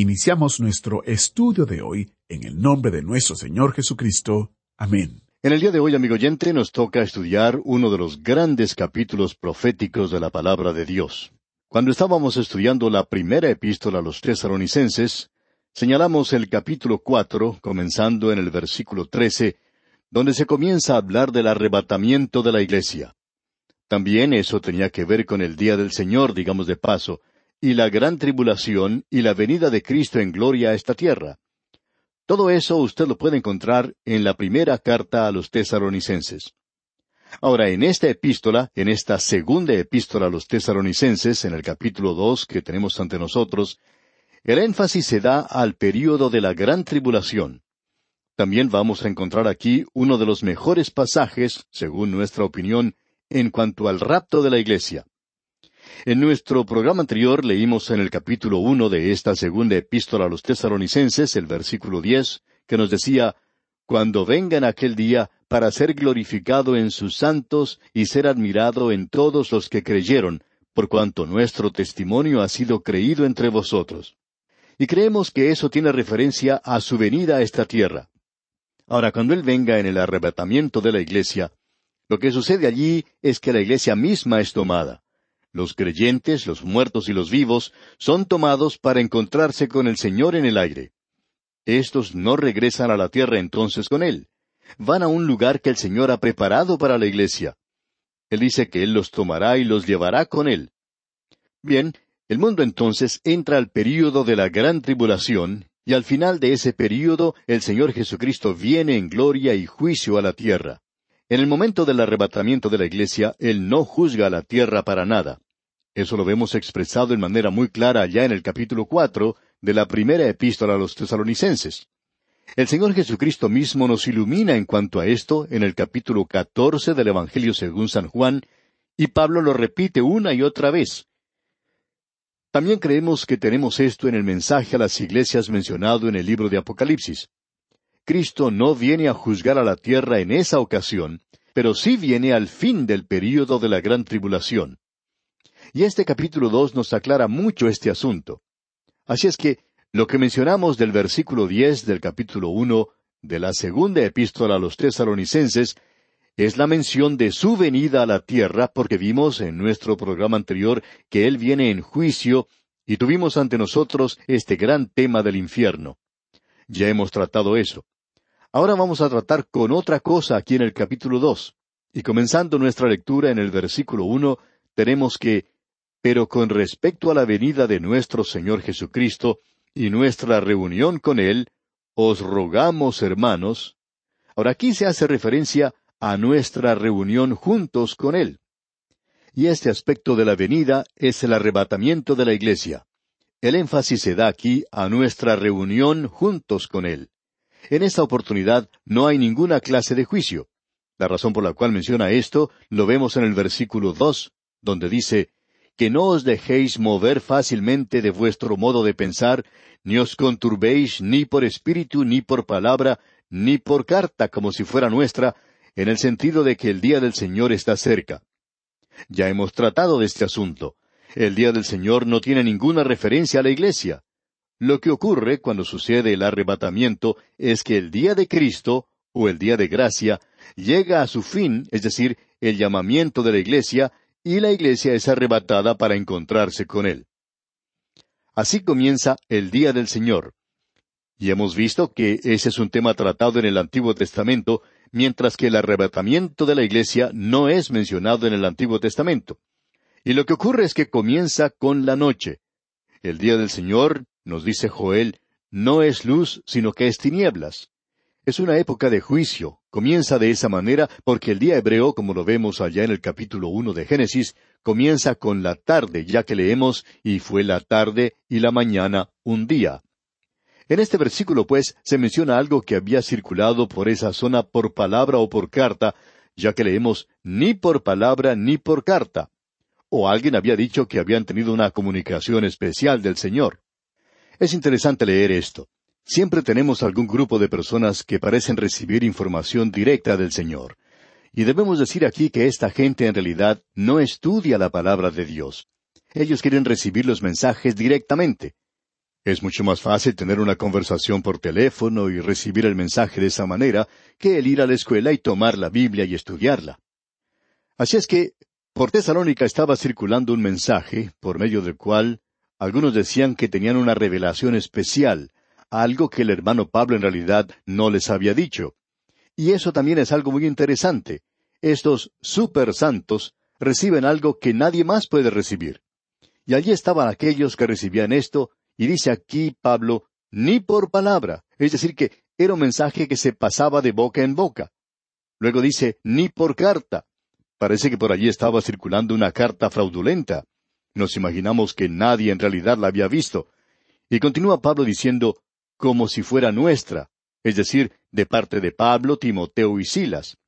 Iniciamos nuestro estudio de hoy en el nombre de nuestro Señor Jesucristo. Amén. En el día de hoy, amigo oyente, nos toca estudiar uno de los grandes capítulos proféticos de la palabra de Dios. Cuando estábamos estudiando la primera epístola a los tesaronicenses, señalamos el capítulo cuatro, comenzando en el versículo trece, donde se comienza a hablar del arrebatamiento de la iglesia. También eso tenía que ver con el día del Señor, digamos de paso, y la gran tribulación y la venida de Cristo en gloria a esta tierra. Todo eso usted lo puede encontrar en la primera carta a los tesaronicenses. Ahora, en esta epístola, en esta segunda epístola a los tesaronicenses, en el capítulo dos que tenemos ante nosotros, el énfasis se da al período de la gran tribulación. También vamos a encontrar aquí uno de los mejores pasajes, según nuestra opinión, en cuanto al rapto de la iglesia. En nuestro programa anterior leímos en el capítulo uno de esta segunda epístola a los tesaronicenses el versículo diez, que nos decía Cuando vengan aquel día para ser glorificado en sus santos y ser admirado en todos los que creyeron, por cuanto nuestro testimonio ha sido creído entre vosotros. Y creemos que eso tiene referencia a su venida a esta tierra. Ahora, cuando Él venga en el arrebatamiento de la iglesia, lo que sucede allí es que la iglesia misma es tomada. Los creyentes, los muertos y los vivos son tomados para encontrarse con el Señor en el aire. Estos no regresan a la tierra entonces con Él. Van a un lugar que el Señor ha preparado para la iglesia. Él dice que Él los tomará y los llevará con Él. Bien, el mundo entonces entra al período de la gran tribulación, y al final de ese período el Señor Jesucristo viene en gloria y juicio a la tierra. En el momento del arrebatamiento de la iglesia, Él no juzga a la tierra para nada. Eso lo vemos expresado en manera muy clara allá en el capítulo cuatro de la primera epístola a los tesalonicenses. El Señor Jesucristo mismo nos ilumina en cuanto a esto en el capítulo catorce del Evangelio según San Juan, y Pablo lo repite una y otra vez. También creemos que tenemos esto en el mensaje a las iglesias mencionado en el libro de Apocalipsis. Cristo no viene a juzgar a la tierra en esa ocasión, pero sí viene al fin del período de la gran tribulación. Y este capítulo dos nos aclara mucho este asunto. Así es que lo que mencionamos del versículo diez del capítulo uno de la segunda epístola a los tesalonicenses es la mención de su venida a la tierra, porque vimos en nuestro programa anterior que Él viene en juicio y tuvimos ante nosotros este gran tema del infierno. Ya hemos tratado eso. Ahora vamos a tratar con otra cosa aquí en el capítulo dos. Y comenzando nuestra lectura en el versículo uno, tenemos que Pero con respecto a la venida de nuestro Señor Jesucristo y nuestra reunión con Él, os rogamos, hermanos. Ahora aquí se hace referencia a nuestra reunión juntos con Él. Y este aspecto de la venida es el arrebatamiento de la Iglesia. El énfasis se da aquí a nuestra reunión juntos con Él. En esta oportunidad no hay ninguna clase de juicio. La razón por la cual menciona esto lo vemos en el versículo dos, donde dice que no os dejéis mover fácilmente de vuestro modo de pensar, ni os conturbéis ni por espíritu, ni por palabra, ni por carta como si fuera nuestra, en el sentido de que el día del Señor está cerca. Ya hemos tratado de este asunto. El día del Señor no tiene ninguna referencia a la Iglesia. Lo que ocurre cuando sucede el arrebatamiento es que el día de Cristo, o el día de gracia, llega a su fin, es decir, el llamamiento de la Iglesia, y la Iglesia es arrebatada para encontrarse con Él. Así comienza el día del Señor. Y hemos visto que ese es un tema tratado en el Antiguo Testamento, mientras que el arrebatamiento de la Iglesia no es mencionado en el Antiguo Testamento. Y lo que ocurre es que comienza con la noche. El día del Señor nos dice Joel, no es luz, sino que es tinieblas. Es una época de juicio. Comienza de esa manera porque el día hebreo, como lo vemos allá en el capítulo uno de Génesis, comienza con la tarde, ya que leemos y fue la tarde y la mañana un día. En este versículo, pues, se menciona algo que había circulado por esa zona por palabra o por carta, ya que leemos ni por palabra ni por carta. O alguien había dicho que habían tenido una comunicación especial del Señor. Es interesante leer esto. Siempre tenemos algún grupo de personas que parecen recibir información directa del Señor. Y debemos decir aquí que esta gente en realidad no estudia la palabra de Dios. Ellos quieren recibir los mensajes directamente. Es mucho más fácil tener una conversación por teléfono y recibir el mensaje de esa manera que el ir a la escuela y tomar la Biblia y estudiarla. Así es que, por Tesalónica estaba circulando un mensaje por medio del cual algunos decían que tenían una revelación especial, algo que el hermano Pablo en realidad no les había dicho. Y eso también es algo muy interesante. Estos super santos reciben algo que nadie más puede recibir. Y allí estaban aquellos que recibían esto, y dice aquí Pablo, ni por palabra, es decir, que era un mensaje que se pasaba de boca en boca. Luego dice, ni por carta. Parece que por allí estaba circulando una carta fraudulenta. Nos imaginamos que nadie en realidad la había visto. Y continúa Pablo diciendo, como si fuera nuestra, es decir, de parte de Pablo, Timoteo y Silas,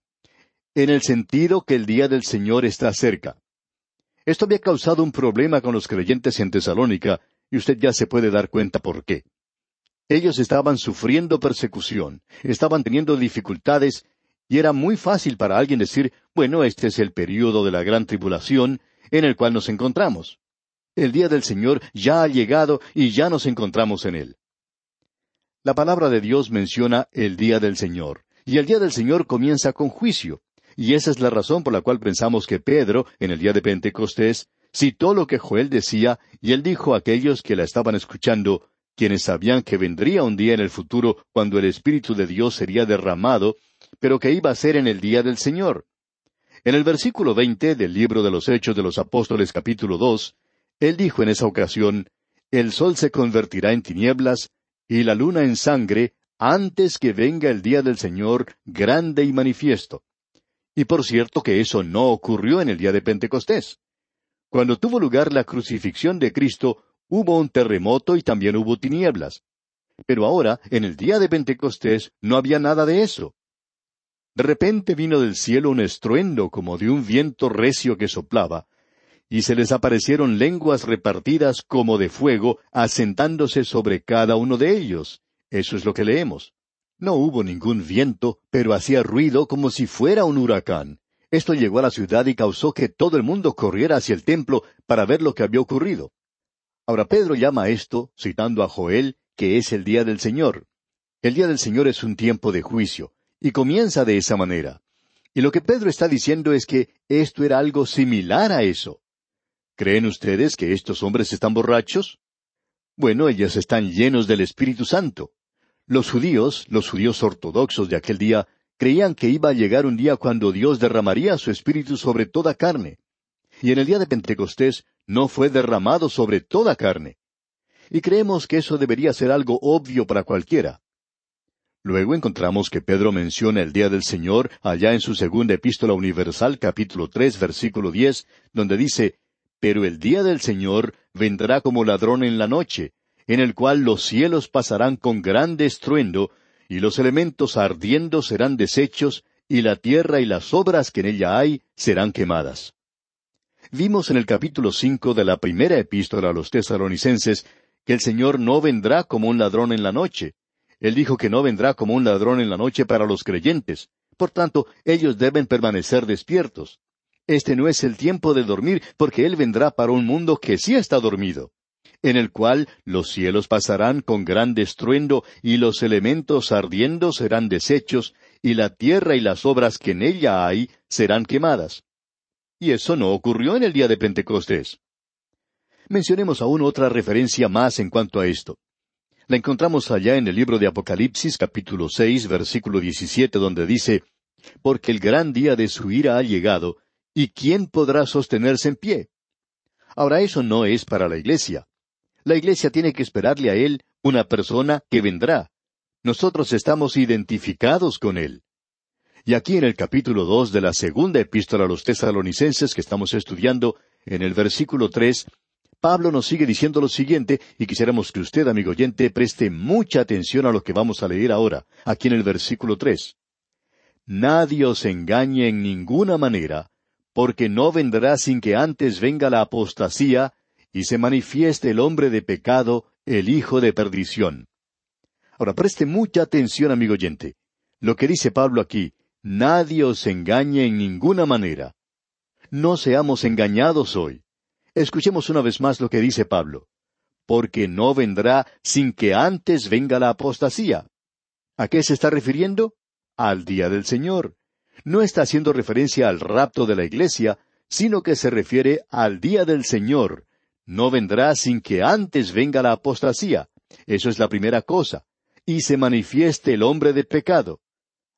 en el sentido que el día del Señor está cerca. Esto había causado un problema con los creyentes en Tesalónica, y usted ya se puede dar cuenta por qué. Ellos estaban sufriendo persecución, estaban teniendo dificultades, y era muy fácil para alguien decir, bueno, este es el período de la gran tribulación en el cual nos encontramos. El día del Señor ya ha llegado y ya nos encontramos en él. La palabra de Dios menciona el día del Señor, y el día del Señor comienza con juicio, y esa es la razón por la cual pensamos que Pedro, en el día de Pentecostés, citó lo que Joel decía, y él dijo a aquellos que la estaban escuchando, quienes sabían que vendría un día en el futuro cuando el Espíritu de Dios sería derramado, pero que iba a ser en el día del Señor. En el versículo veinte del libro de los Hechos de los Apóstoles capítulo dos, él dijo en esa ocasión, El sol se convertirá en tinieblas, y la luna en sangre antes que venga el día del Señor grande y manifiesto. Y por cierto que eso no ocurrió en el día de Pentecostés. Cuando tuvo lugar la crucifixión de Cristo, hubo un terremoto y también hubo tinieblas. Pero ahora, en el día de Pentecostés, no había nada de eso. De repente vino del cielo un estruendo como de un viento recio que soplaba, y se les aparecieron lenguas repartidas como de fuego, asentándose sobre cada uno de ellos. Eso es lo que leemos. No hubo ningún viento, pero hacía ruido como si fuera un huracán. Esto llegó a la ciudad y causó que todo el mundo corriera hacia el templo para ver lo que había ocurrido. Ahora Pedro llama a esto, citando a Joel, que es el día del Señor. El día del Señor es un tiempo de juicio, y comienza de esa manera. Y lo que Pedro está diciendo es que esto era algo similar a eso. ¿Creen ustedes que estos hombres están borrachos? Bueno, ellos están llenos del Espíritu Santo. Los judíos, los judíos ortodoxos de aquel día, creían que iba a llegar un día cuando Dios derramaría su Espíritu sobre toda carne. Y en el día de Pentecostés no fue derramado sobre toda carne. Y creemos que eso debería ser algo obvio para cualquiera. Luego encontramos que Pedro menciona el día del Señor allá en su segunda epístola universal capítulo tres versículo diez, donde dice pero el día del Señor vendrá como ladrón en la noche, en el cual los cielos pasarán con grande estruendo, y los elementos ardiendo serán deshechos, y la tierra y las obras que en ella hay serán quemadas. Vimos en el capítulo cinco de la primera epístola a los tesalonicenses que el Señor no vendrá como un ladrón en la noche. Él dijo que no vendrá como un ladrón en la noche para los creyentes. Por tanto, ellos deben permanecer despiertos. Este no es el tiempo de dormir, porque Él vendrá para un mundo que sí está dormido, en el cual los cielos pasarán con gran estruendo, y los elementos ardiendo serán deshechos, y la tierra y las obras que en ella hay serán quemadas. Y eso no ocurrió en el día de Pentecostés. Mencionemos aún otra referencia más en cuanto a esto. La encontramos allá en el libro de Apocalipsis capítulo seis versículo diecisiete donde dice, Porque el gran día de su ira ha llegado, ¿Y quién podrá sostenerse en pie? Ahora eso no es para la iglesia. La iglesia tiene que esperarle a Él una persona que vendrá. Nosotros estamos identificados con Él. Y aquí en el capítulo dos de la segunda epístola a los tesalonicenses que estamos estudiando, en el versículo tres, Pablo nos sigue diciendo lo siguiente, y quisiéramos que usted, amigo oyente, preste mucha atención a lo que vamos a leer ahora, aquí en el versículo tres. Nadie os engañe en ninguna manera, porque no vendrá sin que antes venga la apostasía y se manifieste el hombre de pecado, el hijo de perdición. Ahora preste mucha atención, amigo oyente. Lo que dice Pablo aquí, nadie os engañe en ninguna manera. No seamos engañados hoy. Escuchemos una vez más lo que dice Pablo. Porque no vendrá sin que antes venga la apostasía. ¿A qué se está refiriendo? Al día del Señor. No está haciendo referencia al rapto de la iglesia, sino que se refiere al día del Señor, no vendrá sin que antes venga la apostasía. Eso es la primera cosa. Y se manifieste el hombre de pecado.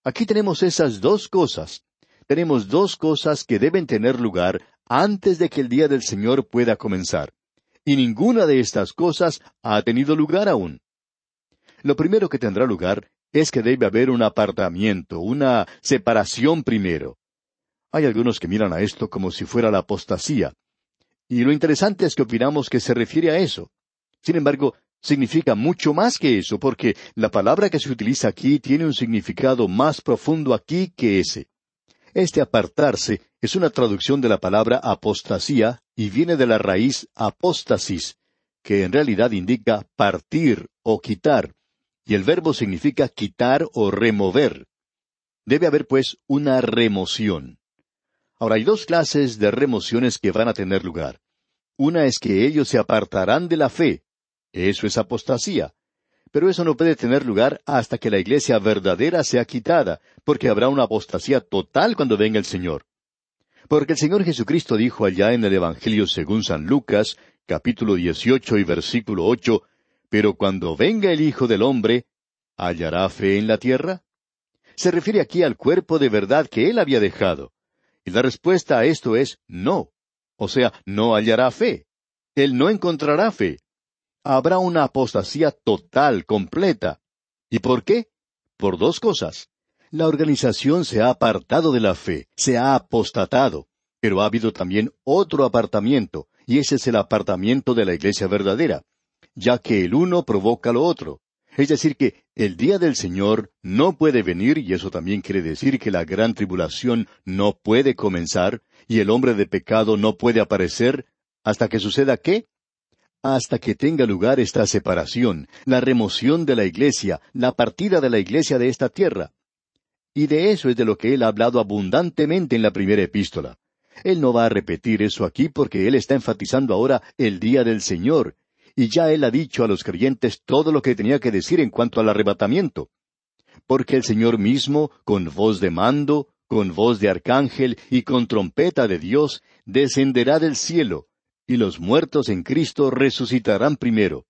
Aquí tenemos esas dos cosas. Tenemos dos cosas que deben tener lugar antes de que el día del Señor pueda comenzar. Y ninguna de estas cosas ha tenido lugar aún. Lo primero que tendrá lugar es que debe haber un apartamiento, una separación primero. Hay algunos que miran a esto como si fuera la apostasía, y lo interesante es que opinamos que se refiere a eso. Sin embargo, significa mucho más que eso, porque la palabra que se utiliza aquí tiene un significado más profundo aquí que ese. Este apartarse es una traducción de la palabra apostasía y viene de la raíz apóstasis, que en realidad indica partir o quitar, y el verbo significa quitar o remover. Debe haber, pues, una remoción. Ahora hay dos clases de remociones que van a tener lugar. Una es que ellos se apartarán de la fe. Eso es apostasía. Pero eso no puede tener lugar hasta que la iglesia verdadera sea quitada, porque habrá una apostasía total cuando venga el Señor. Porque el Señor Jesucristo dijo allá en el Evangelio según San Lucas, capítulo 18 y versículo 8, Pero cuando venga el Hijo del Hombre, ¿hallará fe en la tierra? Se refiere aquí al cuerpo de verdad que Él había dejado. Y la respuesta a esto es no. O sea, no hallará fe. Él no encontrará fe. Habrá una apostasía total, completa. ¿Y por qué? Por dos cosas. La organización se ha apartado de la fe, se ha apostatado, pero ha habido también otro apartamiento, y ese es el apartamiento de la iglesia verdadera, ya que el uno provoca lo otro. Es decir, que el día del Señor no puede venir, y eso también quiere decir que la gran tribulación no puede comenzar, y el hombre de pecado no puede aparecer, hasta que suceda qué? Hasta que tenga lugar esta separación, la remoción de la iglesia, la partida de la iglesia de esta tierra. Y de eso es de lo que él ha hablado abundantemente en la primera epístola. Él no va a repetir eso aquí porque él está enfatizando ahora el día del Señor, y ya él ha dicho a los creyentes todo lo que tenía que decir en cuanto al arrebatamiento. Porque el Señor mismo, con voz de mando, con voz de arcángel y con trompeta de Dios, descenderá del cielo, y los muertos en Cristo resucitarán primero.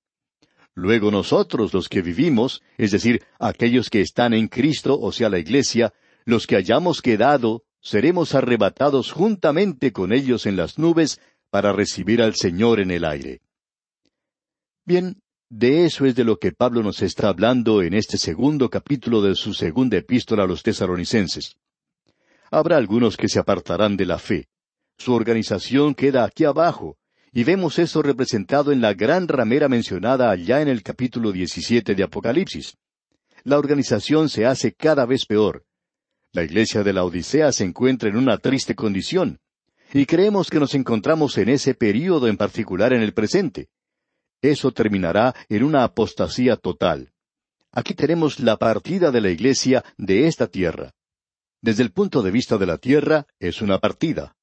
Luego nosotros los que vivimos, es decir, aquellos que están en Cristo, o sea, la Iglesia, los que hayamos quedado, seremos arrebatados juntamente con ellos en las nubes para recibir al Señor en el aire. Bien, de eso es de lo que Pablo nos está hablando en este segundo capítulo de su segunda epístola a los tesaronicenses. Habrá algunos que se apartarán de la fe. Su organización queda aquí abajo, y vemos eso representado en la gran ramera mencionada allá en el capítulo 17 de Apocalipsis. La organización se hace cada vez peor. La iglesia de la Odisea se encuentra en una triste condición, y creemos que nos encontramos en ese período en particular en el presente eso terminará en una apostasía total. Aquí tenemos la partida de la Iglesia de esta tierra. Desde el punto de vista de la tierra es una partida.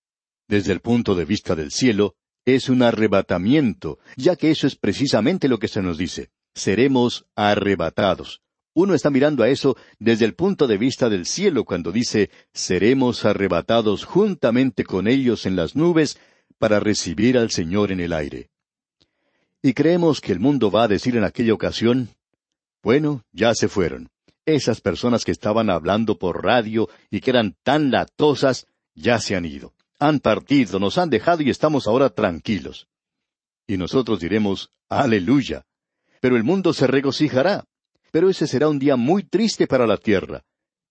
Desde el punto de vista del cielo es un arrebatamiento, ya que eso es precisamente lo que se nos dice. Seremos arrebatados. Uno está mirando a eso desde el punto de vista del cielo cuando dice, seremos arrebatados juntamente con ellos en las nubes para recibir al Señor en el aire. Y creemos que el mundo va a decir en aquella ocasión, bueno, ya se fueron. Esas personas que estaban hablando por radio y que eran tan latosas, ya se han ido. Han partido, nos han dejado y estamos ahora tranquilos. Y nosotros diremos, aleluya. Pero el mundo se regocijará. pero ese será un día muy triste para la tierra.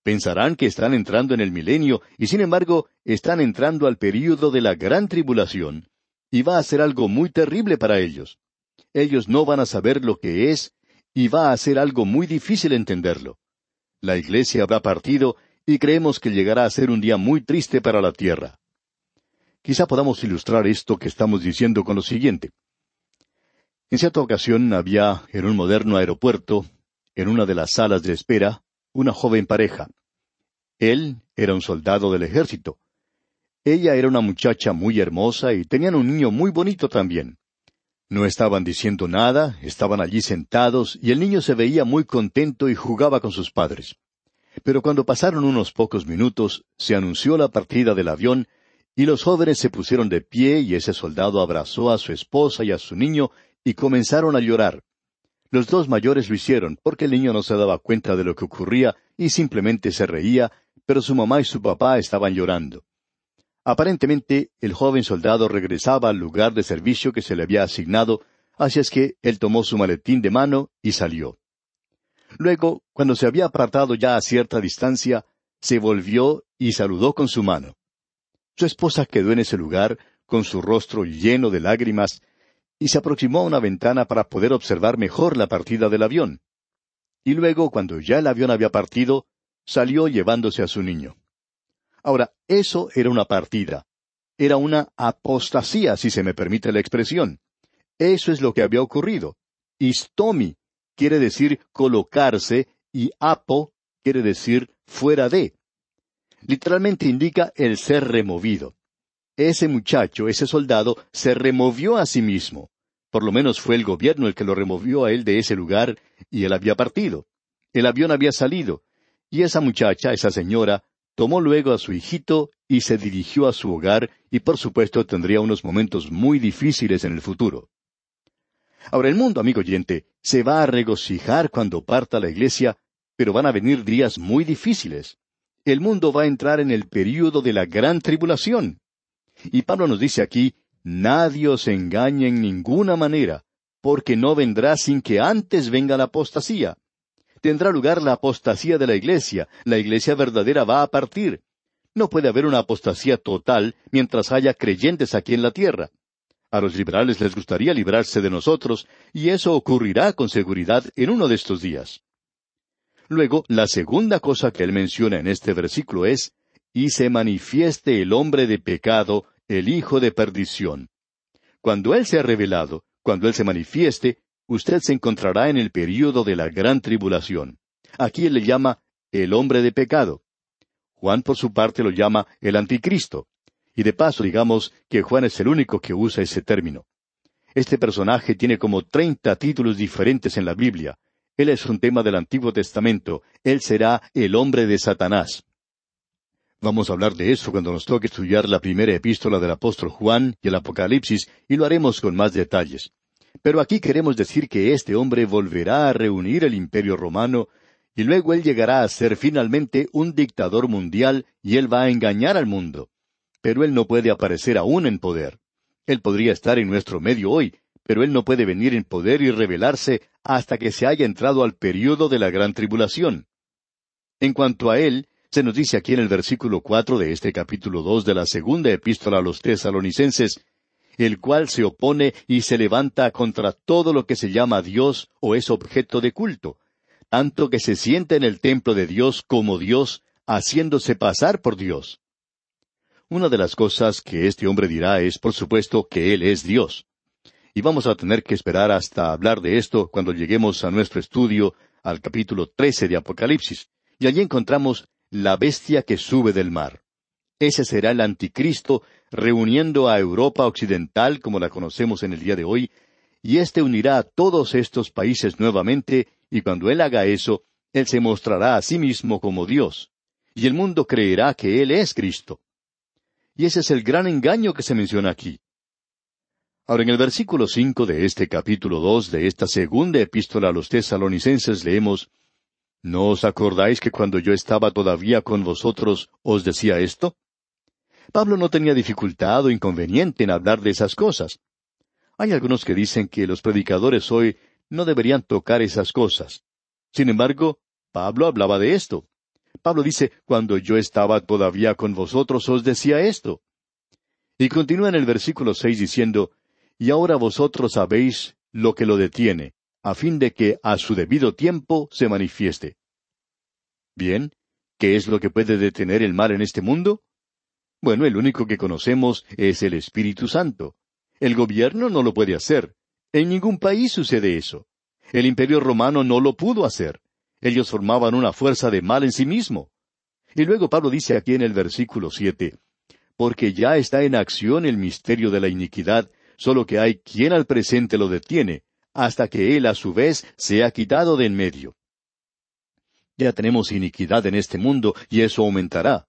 Pensarán que están entrando en el milenio y sin embargo están entrando al período de la gran tribulación, y va a ser algo muy terrible para ellos. Ellos no van a saber lo que es y va a ser algo muy difícil entenderlo. La iglesia habrá partido y creemos que llegará a ser un día muy triste para la tierra. Quizá podamos ilustrar esto que estamos diciendo con lo siguiente. En cierta ocasión había en un moderno aeropuerto, en una de las salas de espera, una joven pareja. Él era un soldado del ejército. Ella era una muchacha muy hermosa y tenían un niño muy bonito también. No estaban diciendo nada, estaban allí sentados y el niño se veía muy contento y jugaba con sus padres. Pero cuando pasaron unos pocos minutos, se anunció la partida del avión y los jóvenes se pusieron de pie y ese soldado abrazó a su esposa y a su niño y comenzaron a llorar. Los dos mayores lo hicieron porque el niño no se daba cuenta de lo que ocurría y simplemente se reía, pero su mamá y su papá estaban llorando. Aparentemente, el joven soldado regresaba al lugar de servicio que se le había asignado, así es que él tomó su maletín de mano y salió. Luego, cuando se había apartado ya a cierta distancia, se volvió y saludó con su mano. Su esposa quedó en ese lugar, con su rostro lleno de lágrimas, y se aproximó a una ventana para poder observar mejor la partida del avión. Y luego, cuando ya el avión había partido, salió llevándose a su niño. Ahora, eso era una partida. Era una apostasía, si se me permite la expresión. Eso es lo que había ocurrido. Istomi quiere decir colocarse y apo quiere decir fuera de. Literalmente indica el ser removido ese muchacho, ese soldado, se removió a sí mismo. Por lo menos fue el gobierno el que lo removió a él de ese lugar, y él había partido. El avión había salido, y esa muchacha, esa señora, tomó luego a su hijito y se dirigió a su hogar, y por supuesto tendría unos momentos muy difíciles en el futuro. Ahora el mundo, amigo oyente, se va a regocijar cuando parta la iglesia, pero van a venir días muy difíciles. El mundo va a entrar en el período de la gran tribulación. Y Pablo nos dice aquí, nadie os engañe en ninguna manera, porque no vendrá sin que antes venga la apostasía. Tendrá lugar la apostasía de la iglesia, la iglesia verdadera va a partir. No puede haber una apostasía total mientras haya creyentes aquí en la tierra. A los liberales les gustaría librarse de nosotros, y eso ocurrirá con seguridad en uno de estos días. Luego, la segunda cosa que él menciona en este versículo es, y se manifieste el hombre de pecado, el hijo de perdición. Cuando Él sea revelado, cuando Él se manifieste, usted se encontrará en el período de la gran tribulación. Aquí Él le llama el hombre de pecado. Juan por su parte lo llama el anticristo. Y de paso digamos que Juan es el único que usa ese término. Este personaje tiene como treinta títulos diferentes en la Biblia. Él es un tema del Antiguo Testamento. Él será el hombre de Satanás. Vamos a hablar de eso cuando nos toque estudiar la primera epístola del apóstol Juan y el Apocalipsis, y lo haremos con más detalles. Pero aquí queremos decir que este hombre volverá a reunir el imperio romano, y luego él llegará a ser finalmente un dictador mundial, y él va a engañar al mundo. Pero él no puede aparecer aún en poder. Él podría estar en nuestro medio hoy, pero él no puede venir en poder y revelarse hasta que se haya entrado al período de la gran tribulación. En cuanto a él, se nos dice aquí en el versículo cuatro de este capítulo dos de la segunda epístola a los tesalonicenses, el cual se opone y se levanta contra todo lo que se llama Dios o es objeto de culto, tanto que se sienta en el templo de Dios como Dios, haciéndose pasar por Dios. Una de las cosas que este hombre dirá es, por supuesto, que Él es Dios. Y vamos a tener que esperar hasta hablar de esto cuando lleguemos a nuestro estudio al capítulo trece de Apocalipsis. Y allí encontramos la bestia que sube del mar. Ese será el anticristo reuniendo a Europa Occidental como la conocemos en el día de hoy, y éste unirá a todos estos países nuevamente, y cuando él haga eso, él se mostrará a sí mismo como Dios, y el mundo creerá que él es Cristo. Y ese es el gran engaño que se menciona aquí. Ahora en el versículo cinco de este capítulo dos de esta segunda epístola a los tesalonicenses leemos ¿No os acordáis que cuando yo estaba todavía con vosotros os decía esto? Pablo no tenía dificultad o inconveniente en hablar de esas cosas. Hay algunos que dicen que los predicadores hoy no deberían tocar esas cosas. Sin embargo, Pablo hablaba de esto. Pablo dice, cuando yo estaba todavía con vosotros os decía esto. Y continúa en el versículo seis diciendo, Y ahora vosotros sabéis lo que lo detiene, a fin de que a su debido tiempo se manifieste. Bien, ¿qué es lo que puede detener el mal en este mundo? Bueno, el único que conocemos es el Espíritu Santo. El gobierno no lo puede hacer. En ningún país sucede eso. El imperio romano no lo pudo hacer. Ellos formaban una fuerza de mal en sí mismo. Y luego Pablo dice aquí en el versículo siete, porque ya está en acción el misterio de la iniquidad, solo que hay quien al presente lo detiene, hasta que él a su vez sea quitado de en medio. Ya tenemos iniquidad en este mundo y eso aumentará.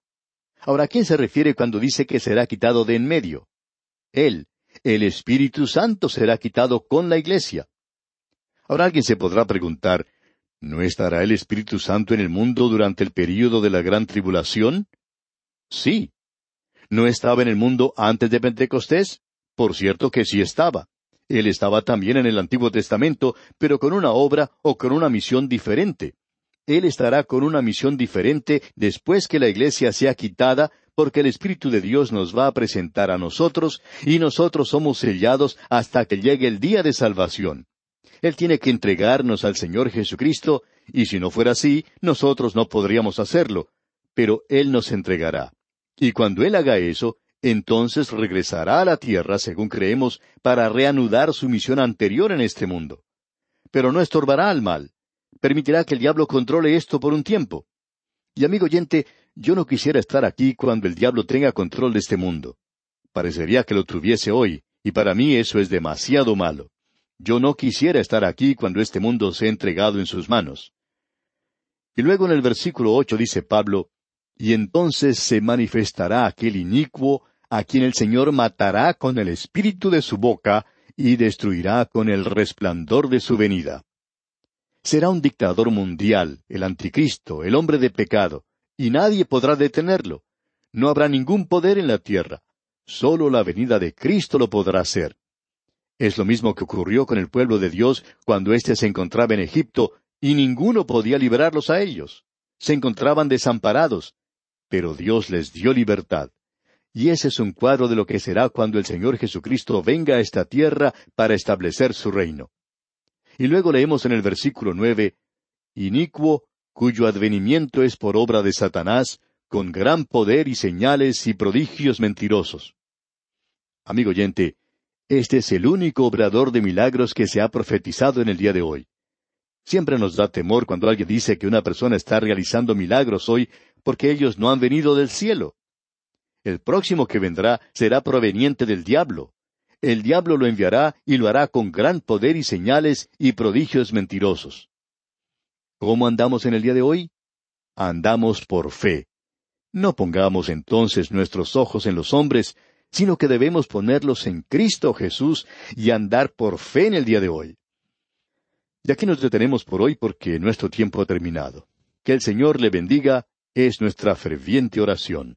Ahora, ¿a quién se refiere cuando dice que será quitado de en medio? Él, el Espíritu Santo será quitado con la iglesia. Ahora alguien se podrá preguntar, ¿no estará el Espíritu Santo en el mundo durante el período de la gran tribulación? Sí. ¿No estaba en el mundo antes de Pentecostés? Por cierto que sí estaba. Él estaba también en el Antiguo Testamento, pero con una obra o con una misión diferente. Él estará con una misión diferente después que la iglesia sea quitada, porque el Espíritu de Dios nos va a presentar a nosotros, y nosotros somos sellados hasta que llegue el día de salvación. Él tiene que entregarnos al Señor Jesucristo, y si no fuera así, nosotros no podríamos hacerlo, pero Él nos entregará. Y cuando Él haga eso, entonces regresará a la tierra, según creemos, para reanudar su misión anterior en este mundo. Pero no estorbará al mal. Permitirá que el diablo controle esto por un tiempo. Y amigo oyente, yo no quisiera estar aquí cuando el diablo tenga control de este mundo. Parecería que lo tuviese hoy, y para mí eso es demasiado malo. Yo no quisiera estar aquí cuando este mundo se ha entregado en sus manos. Y luego en el versículo ocho dice Pablo, Y entonces se manifestará aquel inicuo a quien el Señor matará con el espíritu de su boca y destruirá con el resplandor de su venida. Será un dictador mundial, el anticristo, el hombre de pecado, y nadie podrá detenerlo. No habrá ningún poder en la tierra. Solo la venida de Cristo lo podrá hacer. Es lo mismo que ocurrió con el pueblo de Dios cuando éste se encontraba en Egipto y ninguno podía librarlos a ellos. Se encontraban desamparados, pero Dios les dio libertad. Y ese es un cuadro de lo que será cuando el Señor Jesucristo venga a esta tierra para establecer su reino. Y luego leemos en el versículo nueve, Inicuo, cuyo advenimiento es por obra de Satanás, con gran poder y señales y prodigios mentirosos. Amigo oyente, este es el único obrador de milagros que se ha profetizado en el día de hoy. Siempre nos da temor cuando alguien dice que una persona está realizando milagros hoy porque ellos no han venido del cielo. El próximo que vendrá será proveniente del diablo. El diablo lo enviará y lo hará con gran poder y señales y prodigios mentirosos. ¿Cómo andamos en el día de hoy? Andamos por fe. No pongamos entonces nuestros ojos en los hombres, sino que debemos ponerlos en Cristo Jesús y andar por fe en el día de hoy. Y aquí nos detenemos por hoy porque nuestro tiempo ha terminado. Que el Señor le bendiga es nuestra ferviente oración.